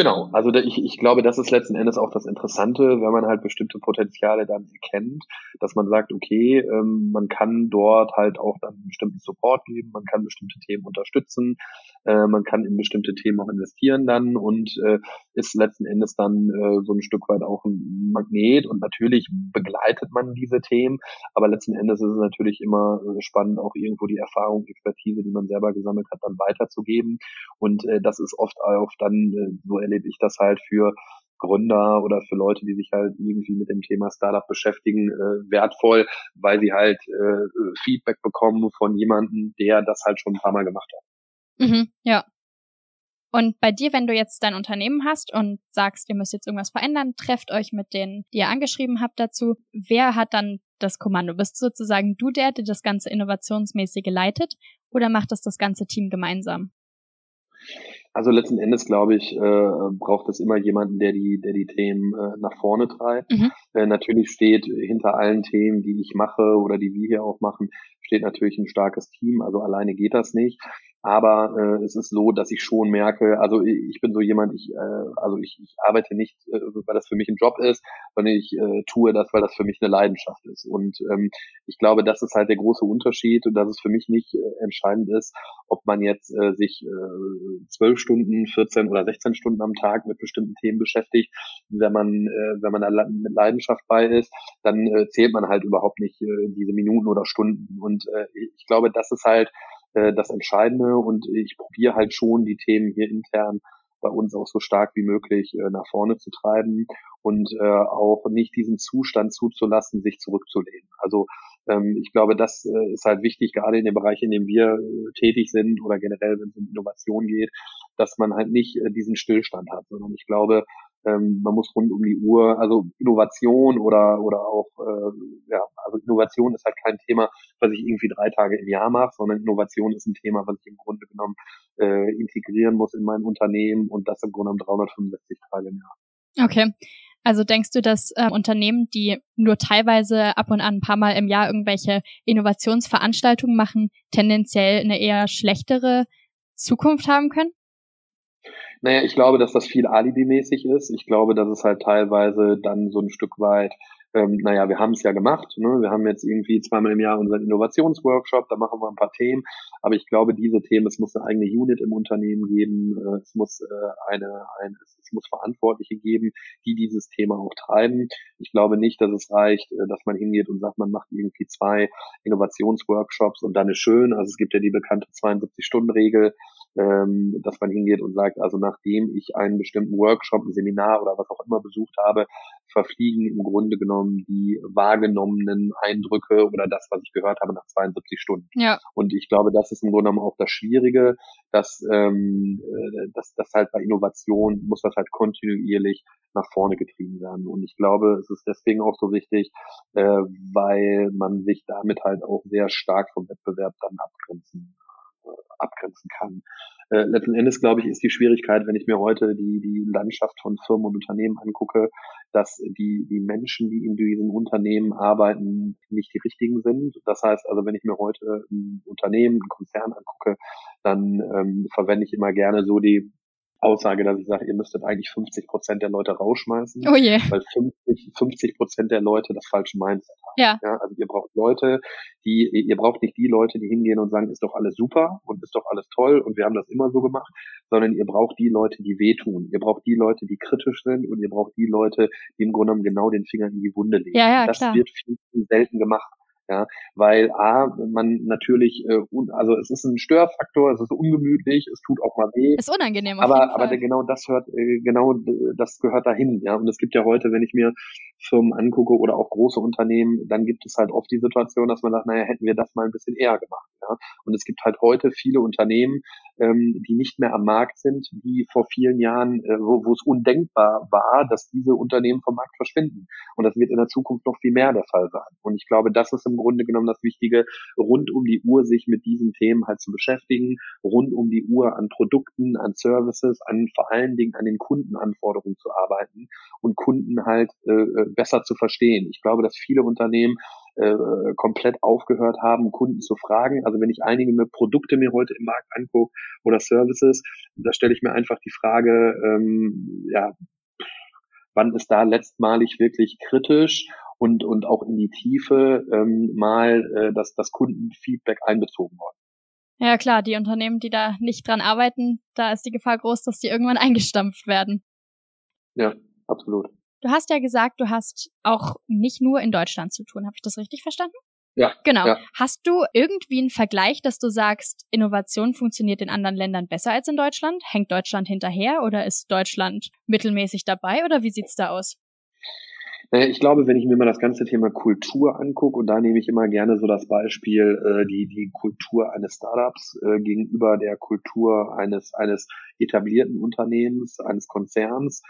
Genau, also ich, ich glaube, das ist letzten Endes auch das Interessante, wenn man halt bestimmte Potenziale dann erkennt, dass man sagt, okay, ähm, man kann dort halt auch dann bestimmten Support geben, man kann bestimmte Themen unterstützen, äh, man kann in bestimmte Themen auch investieren dann und äh, ist letzten Endes dann äh, so ein Stück weit auch ein Magnet und natürlich begleitet man diese Themen, aber letzten Endes ist es natürlich immer äh, spannend, auch irgendwo die Erfahrung, Expertise, die man selber gesammelt hat, dann weiterzugeben und äh, das ist oft auch dann, äh, so erlebe ich das halt für Gründer oder für Leute, die sich halt irgendwie mit dem Thema Startup beschäftigen, äh, wertvoll, weil sie halt äh, Feedback bekommen von jemandem, der das halt schon ein paar Mal gemacht hat. Mhm, ja. Und bei dir, wenn du jetzt dein Unternehmen hast und sagst, ihr müsst jetzt irgendwas verändern, trefft euch mit denen, die ihr angeschrieben habt dazu. Wer hat dann das Kommando? Bist sozusagen du der, der das ganze Innovationsmäßige leitet oder macht das das ganze Team gemeinsam? Also letzten Endes glaube ich, äh, braucht es immer jemanden, der die, der die Themen äh, nach vorne treibt. Mhm. Äh, natürlich steht hinter allen Themen, die ich mache oder die wir hier auch machen, steht natürlich ein starkes Team. Also alleine geht das nicht. Aber äh, es ist so, dass ich schon merke, also ich bin so jemand, ich, äh, also ich, ich arbeite nicht, äh, weil das für mich ein Job ist, sondern ich äh, tue das, weil das für mich eine Leidenschaft ist. Und ähm, ich glaube, das ist halt der große Unterschied und dass es für mich nicht äh, entscheidend ist, ob man jetzt äh, sich äh, zwölf äh, Stunden, 14 oder 16 Stunden am Tag mit bestimmten Themen beschäftigt. Wenn man, äh, wenn man da mit Leidenschaft bei ist, dann äh, zählt man halt überhaupt nicht äh, diese Minuten oder Stunden. Und äh, ich glaube, das ist halt äh, das Entscheidende und ich probiere halt schon die Themen hier intern bei uns auch so stark wie möglich äh, nach vorne zu treiben und äh, auch nicht diesen Zustand zuzulassen, sich zurückzulehnen. Also ähm, ich glaube, das äh, ist halt wichtig, gerade in dem Bereich, in dem wir äh, tätig sind oder generell, wenn es um Innovation geht, dass man halt nicht äh, diesen Stillstand hat, sondern ich glaube, ähm, man muss rund um die Uhr, also Innovation oder oder auch äh, ja, also Innovation ist halt kein Thema, was ich irgendwie drei Tage im Jahr mache, sondern Innovation ist ein Thema, was ich im Grunde genommen äh, integrieren muss in mein Unternehmen und das im Grunde genommen 365 Tage im Jahr. Okay. Also denkst du, dass äh, Unternehmen, die nur teilweise ab und an ein paar Mal im Jahr irgendwelche Innovationsveranstaltungen machen, tendenziell eine eher schlechtere Zukunft haben können? Naja, ich glaube, dass das viel Alibi-mäßig ist. Ich glaube, dass es halt teilweise dann so ein Stück weit ähm, naja, wir haben es ja gemacht. Ne? Wir haben jetzt irgendwie zweimal im Jahr unseren Innovationsworkshop, da machen wir ein paar Themen. Aber ich glaube, diese Themen, es muss eine eigene Unit im Unternehmen geben, äh, es muss äh, eine, eine, es muss Verantwortliche geben, die dieses Thema auch treiben. Ich glaube nicht, dass es reicht, äh, dass man hingeht und sagt, man macht irgendwie zwei Innovationsworkshops und dann ist schön. Also es gibt ja die bekannte 72-Stunden-Regel, ähm, dass man hingeht und sagt, also nachdem ich einen bestimmten Workshop, ein Seminar oder was auch immer besucht habe, verfliegen im Grunde genommen die wahrgenommenen Eindrücke oder das, was ich gehört habe, nach 72 Stunden. Ja. Und ich glaube, das ist im Grunde genommen auch das Schwierige, dass, ähm, äh, dass, dass halt bei Innovation muss das halt kontinuierlich nach vorne getrieben werden. Und ich glaube, es ist deswegen auch so wichtig, äh, weil man sich damit halt auch sehr stark vom Wettbewerb dann abgrenzen abgrenzen kann. Äh, letzten Endes, glaube ich, ist die Schwierigkeit, wenn ich mir heute die, die Landschaft von Firmen und Unternehmen angucke, dass die, die Menschen, die in diesen Unternehmen arbeiten, nicht die richtigen sind. Das heißt also, wenn ich mir heute ein Unternehmen, ein Konzern angucke, dann ähm, verwende ich immer gerne so die Aussage, dass ich sage, ihr müsstet eigentlich 50 Prozent der Leute rausschmeißen, oh je. weil 50, 50 Prozent der Leute das falsche Mindset haben. Ja. ja. Also ihr braucht Leute, die, ihr braucht nicht die Leute, die hingehen und sagen, ist doch alles super und ist doch alles toll und wir haben das immer so gemacht, sondern ihr braucht die Leute, die wehtun. Ihr braucht die Leute, die kritisch sind und ihr braucht die Leute, die im Grunde genommen genau den Finger in die Wunde legen. Ja, ja, das klar. wird viel zu selten gemacht ja, weil a man natürlich, äh, also es ist ein Störfaktor, es ist ungemütlich, es tut auch mal weh. Ist unangenehm auf aber aber genau das hört äh, genau das gehört dahin, ja. Und es gibt ja heute, wenn ich mir Firmen angucke oder auch große Unternehmen, dann gibt es halt oft die Situation, dass man sagt, naja, hätten wir das mal ein bisschen eher gemacht, ja. Und es gibt halt heute viele Unternehmen, ähm, die nicht mehr am Markt sind, die vor vielen Jahren, äh, wo, wo es undenkbar war, dass diese Unternehmen vom Markt verschwinden. Und das wird in der Zukunft noch viel mehr der Fall sein. Und ich glaube, das ist im Grunde genommen das Wichtige, rund um die Uhr sich mit diesen Themen halt zu beschäftigen, rund um die Uhr an Produkten, an Services, an vor allen Dingen an den Kundenanforderungen zu arbeiten und Kunden halt äh, besser zu verstehen. Ich glaube, dass viele Unternehmen äh, komplett aufgehört haben, Kunden zu fragen. Also wenn ich einige Produkte mir heute im Markt angucke oder Services, da stelle ich mir einfach die Frage, ähm, ja, wann ist da letztmalig wirklich kritisch und, und auch in die Tiefe ähm, mal äh, das, das Kundenfeedback einbezogen worden. Ja klar, die Unternehmen, die da nicht dran arbeiten, da ist die Gefahr groß, dass die irgendwann [laughs] eingestampft werden. Ja, absolut. Du hast ja gesagt, du hast auch nicht nur in Deutschland zu tun. Habe ich das richtig verstanden? Ja. Genau. Ja. Hast du irgendwie einen Vergleich, dass du sagst, Innovation funktioniert in anderen Ländern besser als in Deutschland? Hängt Deutschland hinterher oder ist Deutschland mittelmäßig dabei oder wie sieht's da aus? Ich glaube, wenn ich mir mal das ganze Thema Kultur angucke, und da nehme ich immer gerne so das Beispiel, äh, die, die Kultur eines Startups äh, gegenüber der Kultur eines, eines etablierten Unternehmens, eines Konzerns,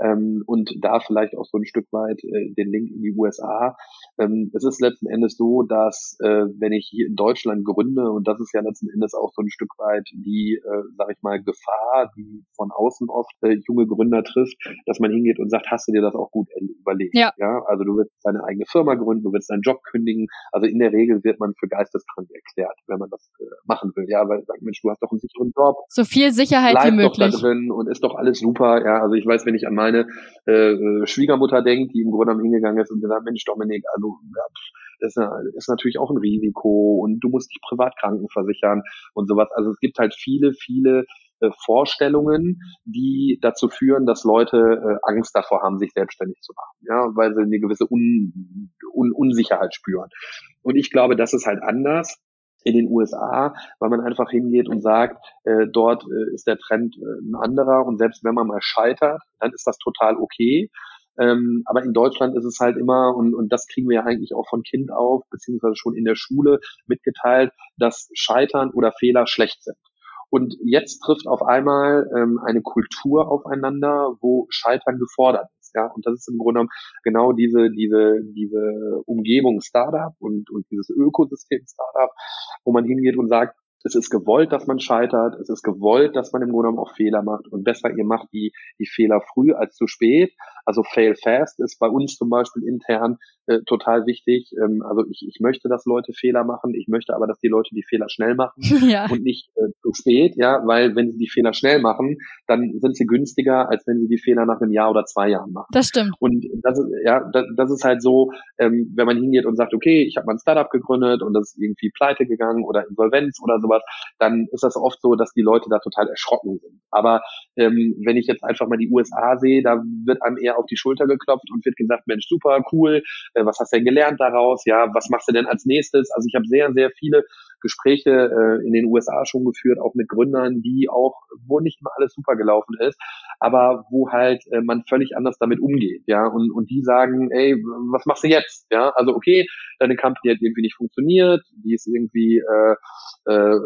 ähm, und da vielleicht auch so ein Stück weit äh, den Link in die USA. Ähm, es ist letzten Endes so, dass äh, wenn ich hier in Deutschland gründe, und das ist ja letzten Endes auch so ein Stück weit die, äh, sage ich mal, Gefahr, die von außen oft äh, junge Gründer trifft, dass man hingeht und sagt, hast du dir das auch gut überlegt? Ja. ja. Also du willst deine eigene Firma gründen, du willst deinen Job kündigen. Also in der Regel wird man für geisteskrank erklärt, wenn man das äh, machen will. Ja, weil sagt, Mensch, du hast doch einen sicheren Job. So viel Sicherheit wie doch da möglich. drin und ist doch alles super. Ja, also ich weiß, wenn ich an meine äh, Schwiegermutter denkt, die im Grunde genommen hingegangen ist und gesagt, Mensch, Dominik, also ja, das ist, ist natürlich auch ein Risiko und du musst dich privat krankenversichern und sowas. Also es gibt halt viele, viele äh, Vorstellungen, die dazu führen, dass Leute äh, Angst davor haben, sich selbstständig zu machen, ja, weil sie eine gewisse Un Un Unsicherheit spüren. Und ich glaube, das ist halt anders in den USA, weil man einfach hingeht und sagt, äh, dort äh, ist der Trend äh, ein anderer und selbst wenn man mal scheitert, dann ist das total okay. Ähm, aber in Deutschland ist es halt immer, und, und das kriegen wir ja eigentlich auch von Kind auf, beziehungsweise schon in der Schule mitgeteilt, dass Scheitern oder Fehler schlecht sind. Und jetzt trifft auf einmal ähm, eine Kultur aufeinander, wo Scheitern gefordert ist. Ja, und das ist im Grunde genommen genau diese, diese, diese Umgebung Startup und, und dieses Ökosystem Startup, wo man hingeht und sagt, es ist gewollt, dass man scheitert, es ist gewollt, dass man im Grunde genommen auch Fehler macht und besser ihr macht die, die Fehler früh als zu spät. Also fail fast ist bei uns zum Beispiel intern äh, total wichtig. Ähm, also ich, ich möchte, dass Leute Fehler machen, ich möchte aber, dass die Leute die Fehler schnell machen [laughs] ja. und nicht äh, zu spät, ja, weil wenn sie die Fehler schnell machen, dann sind sie günstiger, als wenn sie die Fehler nach einem Jahr oder zwei Jahren machen. Das stimmt. Und das ist, ja, das, das ist halt so, ähm, wenn man hingeht und sagt, okay, ich habe mal ein Startup gegründet und das ist irgendwie pleite gegangen oder Insolvenz oder sowas, dann ist das oft so, dass die Leute da total erschrocken sind. Aber ähm, wenn ich jetzt einfach mal die USA sehe, da wird einem eher auf die Schulter geklopft und wird gesagt, Mensch, super, cool, äh, was hast du denn gelernt daraus? Ja, was machst du denn als nächstes? Also ich habe sehr, sehr viele Gespräche äh, in den USA schon geführt, auch mit Gründern, die auch, wo nicht immer alles super gelaufen ist, aber wo halt äh, man völlig anders damit umgeht, ja, und, und die sagen, ey, was machst du jetzt? Ja, also okay, deine Company hat irgendwie nicht funktioniert, die ist irgendwie, äh, äh,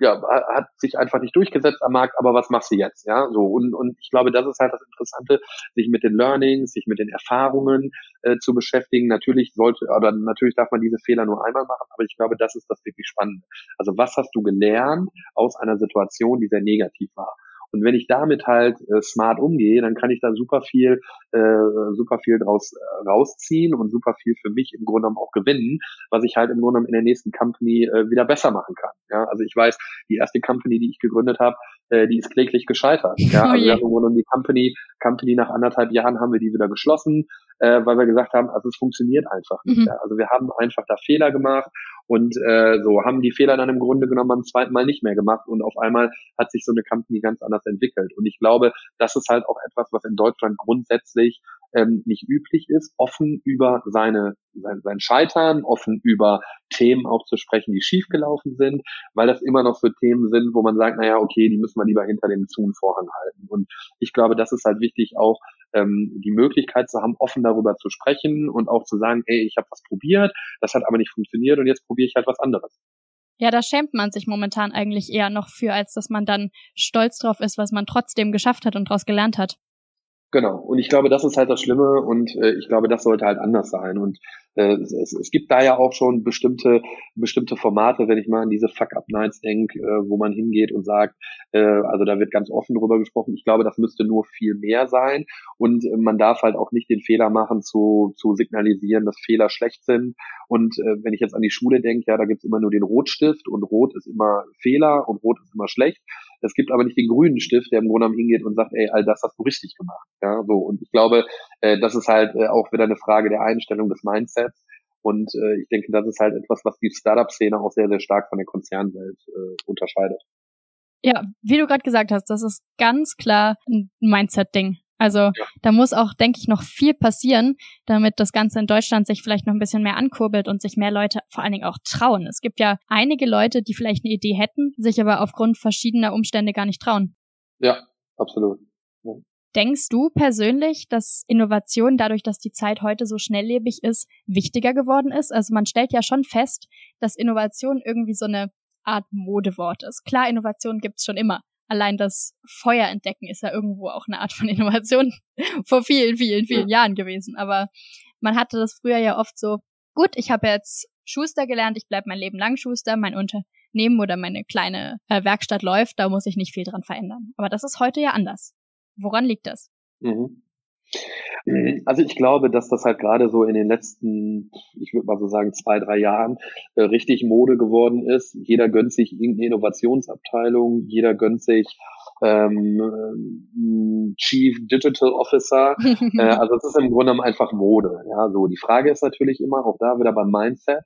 ja, hat sich einfach nicht durchgesetzt am Markt, aber was machst du jetzt? Ja, so, und, und ich glaube, das ist halt das Interessante, sich mit den Learnings, sich mit den Erfahrungen äh, zu beschäftigen. Natürlich sollte, oder natürlich darf man diese Fehler nur einmal machen, aber ich glaube, das ist das wirklich Spannende. Also was hast du gelernt aus einer Situation, die sehr negativ war? Und wenn ich damit halt äh, smart umgehe, dann kann ich da super viel, äh, super viel draus äh, rausziehen und super viel für mich im Grunde genommen auch gewinnen, was ich halt im Grunde genommen in der nächsten Company äh, wieder besser machen kann. Ja, also ich weiß, die erste Company, die ich gegründet habe, äh, die ist kläglich gescheitert. Ja, [laughs] also wir haben die Company, Company nach anderthalb Jahren haben wir die wieder geschlossen, äh, weil wir gesagt haben, also es funktioniert einfach nicht. Mhm. Ja. Also wir haben einfach da Fehler gemacht und äh, so haben die Fehler dann im Grunde genommen beim zweiten Mal nicht mehr gemacht und auf einmal hat sich so eine Company ganz anders entwickelt. Und ich glaube, das ist halt auch etwas, was in Deutschland grundsätzlich ähm, nicht üblich ist, offen über seine sein, sein Scheitern, offen über Themen auch zu sprechen, die schiefgelaufen sind, weil das immer noch so Themen sind, wo man sagt, naja, okay, die müssen wir lieber hinter dem Zunvorhang halten. Und ich glaube, das ist halt wichtig, auch ähm, die Möglichkeit zu haben, offen darüber zu sprechen und auch zu sagen, ey, ich habe was probiert, das hat aber nicht funktioniert und jetzt probiere ich halt was anderes. Ja, da schämt man sich momentan eigentlich eher noch für, als dass man dann stolz drauf ist, was man trotzdem geschafft hat und daraus gelernt hat. Genau. Und ich glaube, das ist halt das Schlimme und äh, ich glaube, das sollte halt anders sein. Und äh, es, es gibt da ja auch schon bestimmte bestimmte Formate, wenn ich mal an diese Fuck-Up-Nights denke, äh, wo man hingeht und sagt, äh, also da wird ganz offen drüber gesprochen. Ich glaube, das müsste nur viel mehr sein und äh, man darf halt auch nicht den Fehler machen, zu, zu signalisieren, dass Fehler schlecht sind. Und äh, wenn ich jetzt an die Schule denke, ja, da gibt's immer nur den Rotstift und Rot ist immer Fehler und Rot ist immer schlecht. Es gibt aber nicht den grünen Stift, der im Grunde genommen hingeht und sagt, ey, all das hast du richtig gemacht. Ja, so. Und ich glaube, äh, das ist halt äh, auch wieder eine Frage der Einstellung des Mindsets. Und äh, ich denke, das ist halt etwas, was die Startup-Szene auch sehr, sehr stark von der Konzernwelt äh, unterscheidet. Ja, wie du gerade gesagt hast, das ist ganz klar ein Mindset-Ding. Also ja. da muss auch, denke ich, noch viel passieren, damit das Ganze in Deutschland sich vielleicht noch ein bisschen mehr ankurbelt und sich mehr Leute vor allen Dingen auch trauen. Es gibt ja einige Leute, die vielleicht eine Idee hätten, sich aber aufgrund verschiedener Umstände gar nicht trauen. Ja, absolut. Ja. Denkst du persönlich, dass Innovation dadurch, dass die Zeit heute so schnelllebig ist, wichtiger geworden ist? Also man stellt ja schon fest, dass Innovation irgendwie so eine Art Modewort ist. Klar, Innovation gibt's schon immer allein das Feuer entdecken ist ja irgendwo auch eine Art von [laughs] Innovation vor vielen, vielen, vielen ja. Jahren gewesen. Aber man hatte das früher ja oft so, gut, ich habe jetzt Schuster gelernt, ich bleibe mein Leben lang Schuster, mein Unternehmen oder meine kleine äh, Werkstatt läuft, da muss ich nicht viel dran verändern. Aber das ist heute ja anders. Woran liegt das? Mhm. Mhm. Also ich glaube, dass das halt gerade so in den letzten, ich würde mal so sagen, zwei, drei Jahren äh, richtig Mode geworden ist. Jeder gönnt sich irgendeine Innovationsabteilung, jeder gönnt sich ähm, Chief Digital Officer. [laughs] äh, also es ist im Grunde einfach Mode. Ja, so die Frage ist natürlich immer auch da wieder beim Mindset.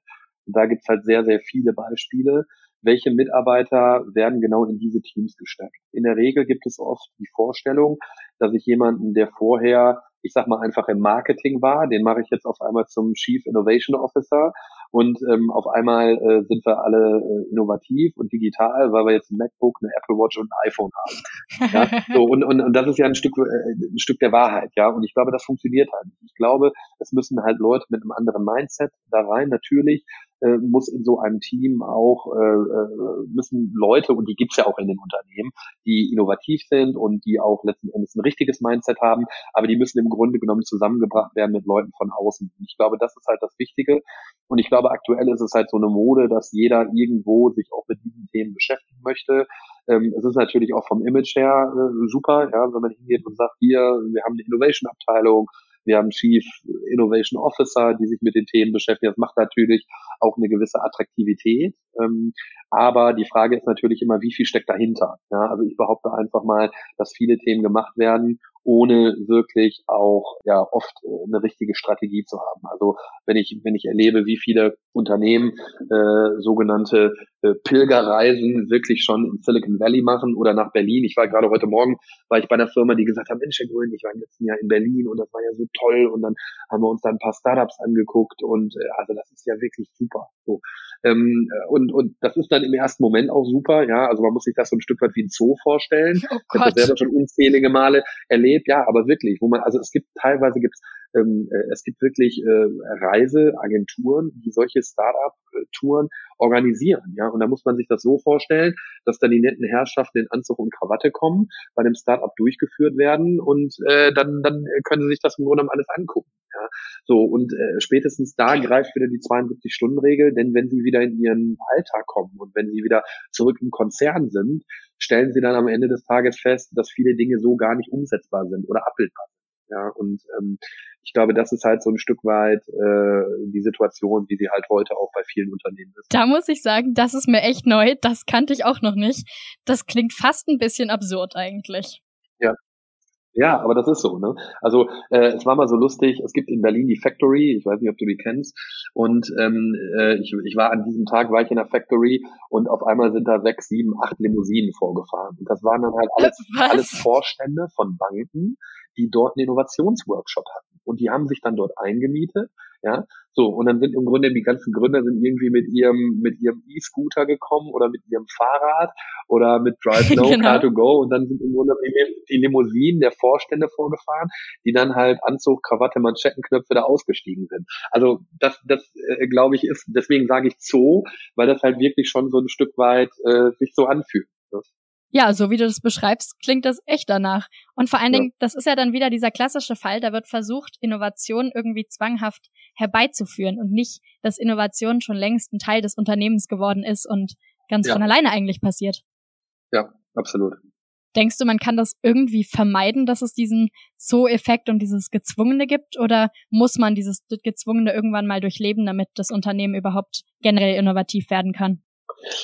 Und da gibt's halt sehr, sehr viele Beispiele welche Mitarbeiter werden genau in diese Teams gesteckt. In der Regel gibt es oft die Vorstellung, dass ich jemanden, der vorher, ich sag mal, einfach im Marketing war, den mache ich jetzt auf einmal zum Chief Innovation Officer und ähm, auf einmal äh, sind wir alle äh, innovativ und digital, weil wir jetzt ein MacBook, eine Apple Watch und ein iPhone haben. Ja? [laughs] So, und, und, und das ist ja ein Stück, äh, ein Stück der Wahrheit, ja. Und ich glaube, das funktioniert halt. Ich glaube, es müssen halt Leute mit einem anderen Mindset da rein. Natürlich äh, muss in so einem Team auch äh, äh, müssen Leute und die gibt's ja auch in den Unternehmen, die innovativ sind und die auch letzten Endes ein richtiges Mindset haben, aber die müssen im Grunde genommen zusammengebracht werden mit Leuten von außen. Ich glaube, das ist halt das Wichtige. Und ich glaube, aktuell ist es halt so eine Mode, dass jeder irgendwo sich auch mit diesen Themen beschäftigen möchte. Ähm, es ist natürlich auch vom Image her äh, super, ja, wenn man hingeht und sagt, hier, wir haben eine Innovation-Abteilung, wir haben Chief Innovation Officer, die sich mit den Themen beschäftigen. Das macht natürlich auch eine gewisse Attraktivität. Ähm, aber die Frage ist natürlich immer, wie viel steckt dahinter? Ja, also ich behaupte einfach mal, dass viele Themen gemacht werden ohne wirklich auch ja oft äh, eine richtige Strategie zu haben. Also wenn ich wenn ich erlebe, wie viele Unternehmen äh, sogenannte äh, Pilgerreisen wirklich schon in Silicon Valley machen oder nach Berlin. Ich war gerade heute Morgen war ich bei einer Firma, die gesagt hat, Mensch, Herr Grün, ich war im letzten Jahr in Berlin und das war ja so toll und dann haben wir uns da ein paar Startups angeguckt und äh, also das ist ja wirklich super. So ähm, und, und das ist dann im ersten Moment auch super, ja. Also man muss sich das so ein Stück weit wie ein Zoo vorstellen. [laughs] Oh ich habe das selber schon unzählige Male erlebt, ja, aber wirklich, wo man, also es gibt teilweise gibt's ähm, äh, es gibt wirklich äh, Reiseagenturen, die solche Startup-Touren organisieren. Ja, und da muss man sich das so vorstellen, dass dann die netten Herrschaften in Anzug und Krawatte kommen, bei einem Startup durchgeführt werden und äh, dann dann können sie sich das im Grunde genommen alles angucken. Ja, so und äh, spätestens da greift wieder die 72-Stunden-Regel, denn wenn sie wieder in ihren Alltag kommen und wenn sie wieder zurück im Konzern sind, stellen sie dann am Ende des Tages fest, dass viele Dinge so gar nicht umsetzbar sind oder abbildbar sind. Ja, und ähm, ich glaube, das ist halt so ein Stück weit äh, die Situation, wie sie halt heute auch bei vielen Unternehmen ist. Da muss ich sagen, das ist mir echt neu. Das kannte ich auch noch nicht. Das klingt fast ein bisschen absurd eigentlich. Ja, ja, aber das ist so. Ne? Also äh, es war mal so lustig, es gibt in Berlin die Factory, ich weiß nicht, ob du die kennst, und ähm, äh, ich, ich war an diesem Tag, war ich in der Factory und auf einmal sind da sechs, sieben, acht Limousinen vorgefahren. Und das waren dann halt [laughs] alles, alles Vorstände von Banken, die dort einen Innovationsworkshop hatten. Und die haben sich dann dort eingemietet ja, so, und dann sind im Grunde die ganzen Gründer sind irgendwie mit ihrem, mit ihrem E-Scooter gekommen oder mit ihrem Fahrrad oder mit Drive [laughs] No, genau. Car to Go und dann sind im Grunde die Limousinen der Vorstände vorgefahren, die dann halt Anzug, Krawatte, Manschettenknöpfe da ausgestiegen sind. Also das, das äh, glaube ich ist, deswegen sage ich Zoo, weil das halt wirklich schon so ein Stück weit äh, sich so anfühlt. Ne? Ja, so wie du das beschreibst, klingt das echt danach. Und vor allen Dingen, das ist ja dann wieder dieser klassische Fall, da wird versucht, Innovation irgendwie zwanghaft herbeizuführen und nicht, dass Innovation schon längst ein Teil des Unternehmens geworden ist und ganz ja. von alleine eigentlich passiert. Ja, absolut. Denkst du, man kann das irgendwie vermeiden, dass es diesen So-Effekt und dieses Gezwungene gibt? Oder muss man dieses Gezwungene irgendwann mal durchleben, damit das Unternehmen überhaupt generell innovativ werden kann?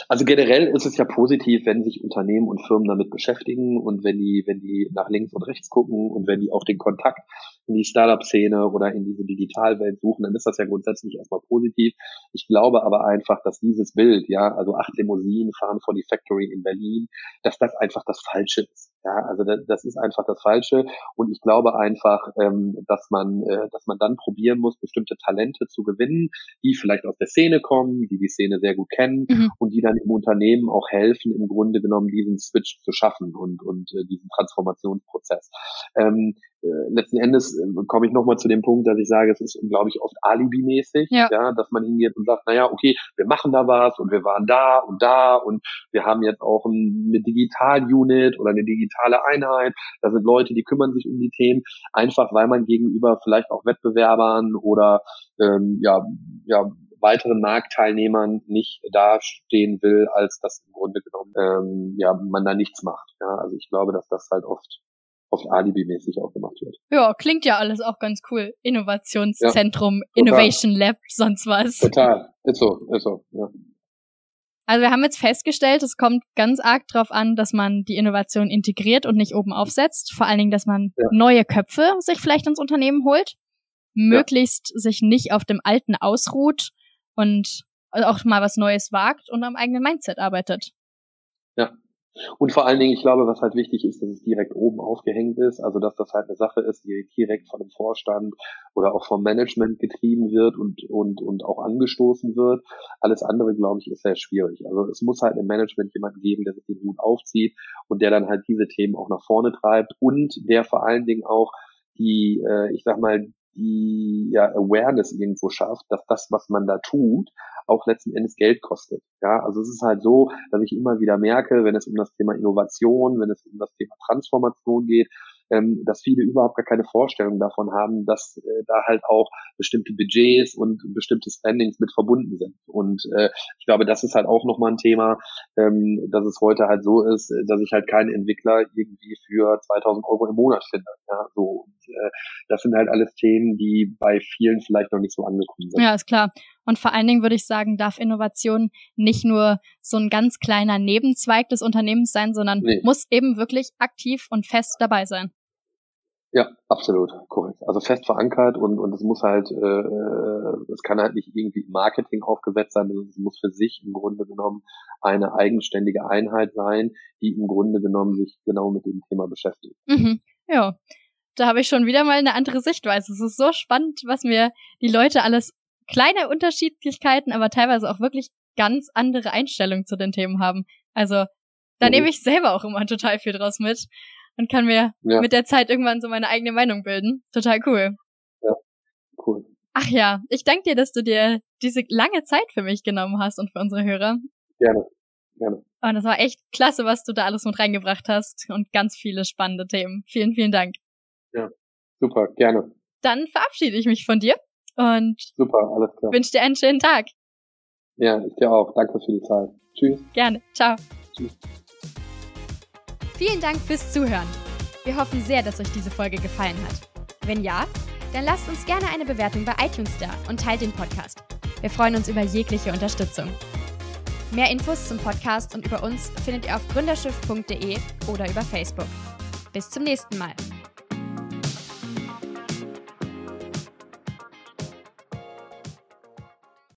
Also generell ist es ja positiv, wenn sich Unternehmen und Firmen damit beschäftigen und wenn die, wenn die nach links und rechts gucken und wenn die auch den Kontakt in die Startup-Szene oder in diese Digitalwelt suchen, dann ist das ja grundsätzlich erstmal positiv. Ich glaube aber einfach, dass dieses Bild, ja, also acht Limousinen fahren vor die Factory in Berlin, dass das einfach das Falsche ist. Ja, also das, ist einfach das Falsche. Und ich glaube einfach, ähm, dass man, äh, dass man dann probieren muss, bestimmte Talente zu gewinnen, die vielleicht aus der Szene kommen, die die Szene sehr gut kennen mhm. und die dann im Unternehmen auch helfen, im Grunde genommen diesen Switch zu schaffen und und äh, diesen Transformationsprozess. Ähm, äh, letzten Endes äh, komme ich nochmal zu dem Punkt, dass ich sage, es ist, glaube ich, oft Alibi-mäßig, ja. ja, dass man hingeht und sagt, naja, okay, wir machen da was und wir waren da und da und wir haben jetzt auch ein, eine Digital-Unit oder eine digitale Einheit. Da sind Leute, die kümmern sich um die Themen, einfach weil man gegenüber vielleicht auch Wettbewerbern oder ähm, ja, ja, weiteren Marktteilnehmern nicht dastehen will, als dass im Grunde genommen ähm, ja man da nichts macht. Ja, also ich glaube, dass das halt oft oft Alibi-mäßig auch gemacht wird. Ja, klingt ja alles auch ganz cool. Innovationszentrum, ja, Innovation Lab, sonst was. Total, ist so, ist so, ja. Also wir haben jetzt festgestellt, es kommt ganz arg darauf an, dass man die Innovation integriert und nicht oben aufsetzt. Vor allen Dingen, dass man ja. neue Köpfe sich vielleicht ins Unternehmen holt, möglichst ja. sich nicht auf dem Alten ausruht und auch mal was Neues wagt und am eigenen Mindset arbeitet. Ja, und vor allen Dingen, ich glaube, was halt wichtig ist, dass es direkt oben aufgehängt ist, also dass das halt eine Sache ist, die direkt von dem Vorstand oder auch vom Management getrieben wird und, und, und auch angestoßen wird. Alles andere, glaube ich, ist sehr schwierig. Also es muss halt im Management jemanden geben, der sich den Hut aufzieht und der dann halt diese Themen auch nach vorne treibt und der vor allen Dingen auch die, äh, ich sag mal, die ja Awareness irgendwo schafft, dass das, was man da tut, auch letzten Endes Geld kostet. Ja, also es ist halt so, dass ich immer wieder merke, wenn es um das Thema Innovation, wenn es um das Thema Transformation geht, ähm, dass viele überhaupt gar keine Vorstellung davon haben, dass äh, da halt auch bestimmte Budgets und bestimmte Spendings mit verbunden sind. Und äh, ich glaube, das ist halt auch nochmal ein Thema, ähm, dass es heute halt so ist, dass ich halt keinen Entwickler irgendwie für 2000 Euro im Monat finde. Ja, so. Und, äh, das sind halt alles Themen, die bei vielen vielleicht noch nicht so angekommen sind. Ja, ist klar. Und vor allen Dingen würde ich sagen, darf Innovation nicht nur so ein ganz kleiner Nebenzweig des Unternehmens sein, sondern nee. muss eben wirklich aktiv und fest dabei sein. Ja, absolut, korrekt. Also fest verankert und und es muss halt, äh, äh es kann halt nicht irgendwie im Marketing aufgesetzt sein, sondern es muss für sich im Grunde genommen eine eigenständige Einheit sein, die im Grunde genommen sich genau mit dem Thema beschäftigt. Mhm. Ja, da habe ich schon wieder mal eine andere Sichtweise. Es ist so spannend, was mir die Leute alles kleine Unterschiedlichkeiten, aber teilweise auch wirklich ganz andere Einstellungen zu den Themen haben. Also da mhm. nehme ich selber auch immer total viel draus mit und kann mir ja. mit der Zeit irgendwann so meine eigene Meinung bilden. Total cool. Ja, cool. Ach ja, ich danke dir, dass du dir diese lange Zeit für mich genommen hast und für unsere Hörer. Gerne, gerne. Und das war echt klasse, was du da alles mit reingebracht hast und ganz viele spannende Themen. Vielen, vielen Dank. Ja, super, gerne. Dann verabschiede ich mich von dir und Super, alles klar. wünsche dir einen schönen Tag. Ja, ich dir auch. Danke für die Zeit. Tschüss. Gerne. Ciao. Tschüss. Vielen Dank fürs Zuhören. Wir hoffen sehr, dass euch diese Folge gefallen hat. Wenn ja, Dann lasst uns gerne eine Bewertung bei iTunes da und teilt den Podcast. Wir freuen uns über jegliche Unterstützung. Mehr Infos zum Podcast und über uns findet ihr auf gründerschiff.de oder über Facebook. Bis zum nächsten Mal.